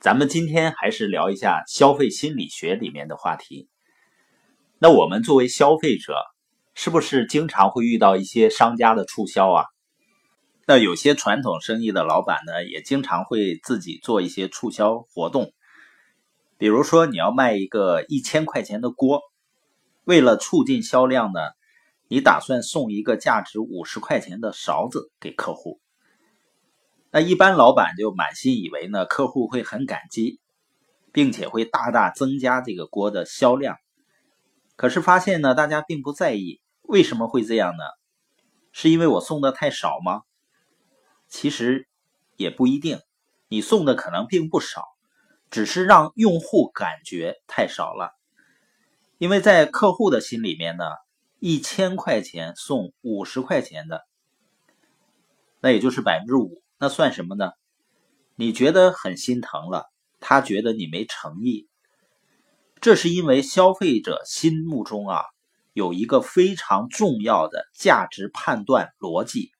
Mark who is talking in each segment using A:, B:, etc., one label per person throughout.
A: 咱们今天还是聊一下消费心理学里面的话题。那我们作为消费者，是不是经常会遇到一些商家的促销啊？那有些传统生意的老板呢，也经常会自己做一些促销活动。比如说，你要卖一个一千块钱的锅，为了促进销量呢，你打算送一个价值五十块钱的勺子给客户。那一般老板就满心以为呢，客户会很感激，并且会大大增加这个锅的销量。可是发现呢，大家并不在意。为什么会这样呢？是因为我送的太少吗？其实也不一定，你送的可能并不少，只是让用户感觉太少了。因为在客户的心里面呢，一千块钱送五十块钱的，那也就是百分之五，那算什么呢？你觉得很心疼了，他觉得你没诚意。这是因为消费者心目中啊有一个非常重要的价值判断逻辑，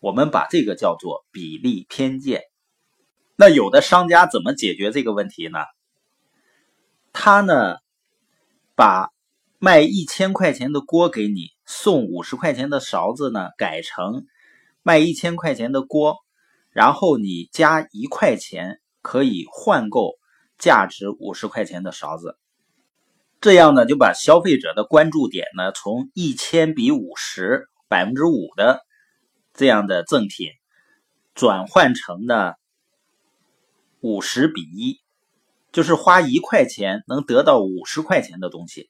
A: 我们把这个叫做比例偏见。那有的商家怎么解决这个问题呢？他呢把卖一千块钱的锅给你送五十块钱的勺子呢改成卖一千块钱的锅，然后你加一块钱可以换购。价值五十块钱的勺子，这样呢就把消费者的关注点呢从一千比五十百分之五的这样的赠品，转换成呢五十比一，就是花一块钱能得到五十块钱的东西，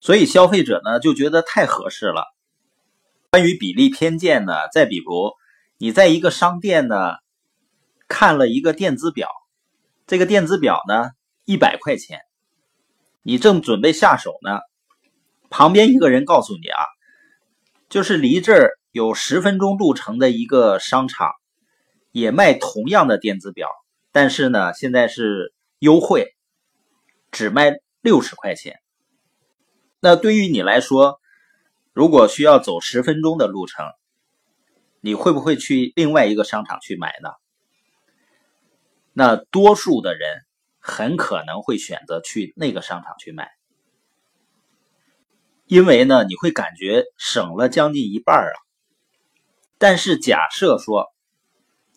A: 所以消费者呢就觉得太合适了。关于比例偏见呢，再比如你在一个商店呢看了一个电子表。这个电子表呢，一百块钱，你正准备下手呢，旁边一个人告诉你啊，就是离这儿有十分钟路程的一个商场，也卖同样的电子表，但是呢，现在是优惠，只卖六十块钱。那对于你来说，如果需要走十分钟的路程，你会不会去另外一个商场去买呢？那多数的人很可能会选择去那个商场去买，因为呢，你会感觉省了将近一半啊。但是假设说，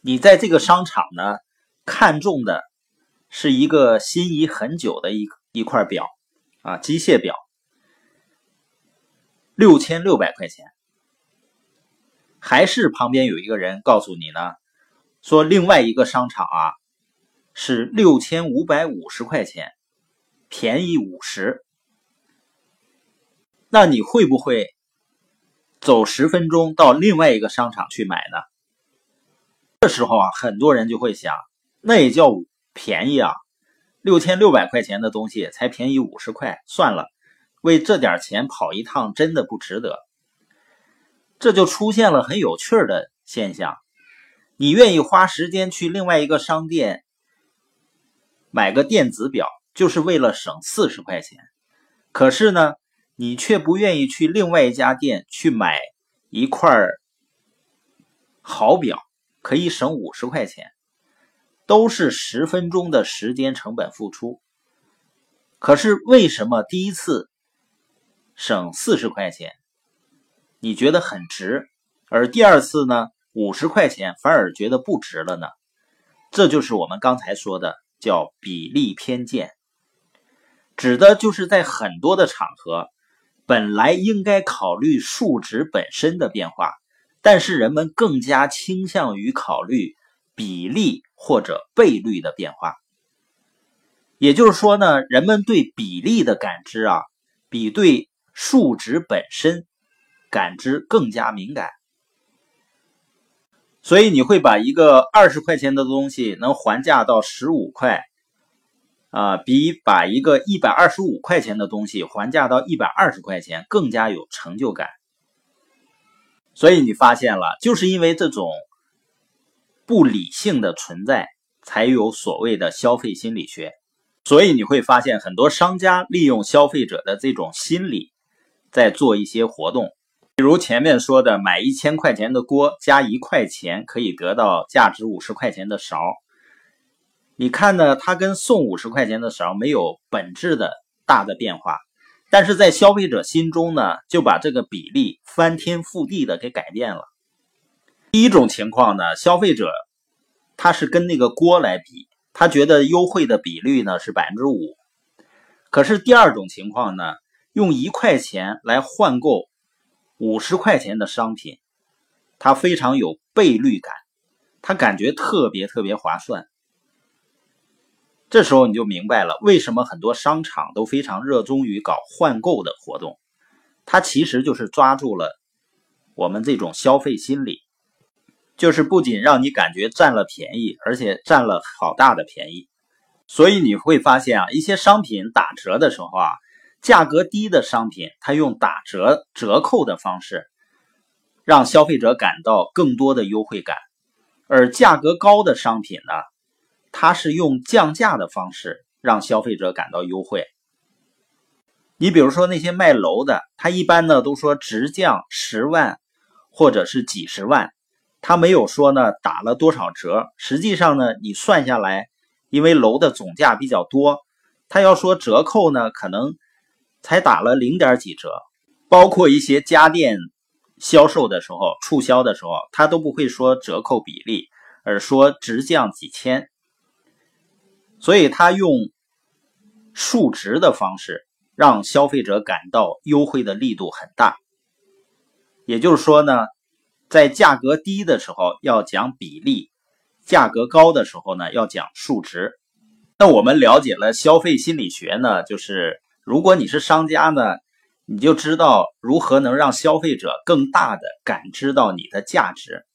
A: 你在这个商场呢，看中的是一个心仪很久的一一块表啊，机械表，六千六百块钱，还是旁边有一个人告诉你呢，说另外一个商场啊。是六千五百五十块钱，便宜五十。那你会不会走十分钟到另外一个商场去买呢？这时候啊，很多人就会想，那也叫便宜啊，六千六百块钱的东西才便宜五十块，算了，为这点钱跑一趟真的不值得。这就出现了很有趣的现象，你愿意花时间去另外一个商店。买个电子表就是为了省四十块钱，可是呢，你却不愿意去另外一家店去买一块好表，可以省五十块钱，都是十分钟的时间成本付出。可是为什么第一次省四十块钱，你觉得很值，而第二次呢，五十块钱反而觉得不值了呢？这就是我们刚才说的。叫比例偏见，指的就是在很多的场合，本来应该考虑数值本身的变化，但是人们更加倾向于考虑比例或者倍率的变化。也就是说呢，人们对比例的感知啊，比对数值本身感知更加敏感。所以你会把一个二十块钱的东西能还价到十五块，啊，比把一个一百二十五块钱的东西还价到一百二十块钱更加有成就感。所以你发现了，就是因为这种不理性的存在，才有所谓的消费心理学。所以你会发现，很多商家利用消费者的这种心理，在做一些活动。比如前面说的，买一千块钱的锅加一块钱可以得到价值五十块钱的勺。你看呢，它跟送五十块钱的勺没有本质的大的变化，但是在消费者心中呢，就把这个比例翻天覆地的给改变了。第一种情况呢，消费者他是跟那个锅来比，他觉得优惠的比率呢是百分之五。可是第二种情况呢，用一块钱来换购五十块钱的商品，他非常有倍率感，他感觉特别特别划算。这时候你就明白了，为什么很多商场都非常热衷于搞换购的活动，它其实就是抓住了我们这种消费心理。就是不仅让你感觉占了便宜，而且占了好大的便宜。所以你会发现啊，一些商品打折的时候啊，价格低的商品，它用打折折扣的方式，让消费者感到更多的优惠感；而价格高的商品呢，它是用降价的方式让消费者感到优惠。你比如说那些卖楼的，他一般呢都说直降十万或者是几十万。他没有说呢打了多少折，实际上呢你算下来，因为楼的总价比较多，他要说折扣呢可能才打了零点几折，包括一些家电销售的时候促销的时候，他都不会说折扣比例，而说直降几千，所以他用数值的方式让消费者感到优惠的力度很大，也就是说呢。在价格低的时候要讲比例，价格高的时候呢要讲数值。那我们了解了消费心理学呢，就是如果你是商家呢，你就知道如何能让消费者更大的感知到你的价值。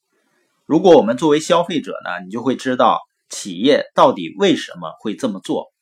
A: 如果我们作为消费者呢，你就会知道企业到底为什么会这么做。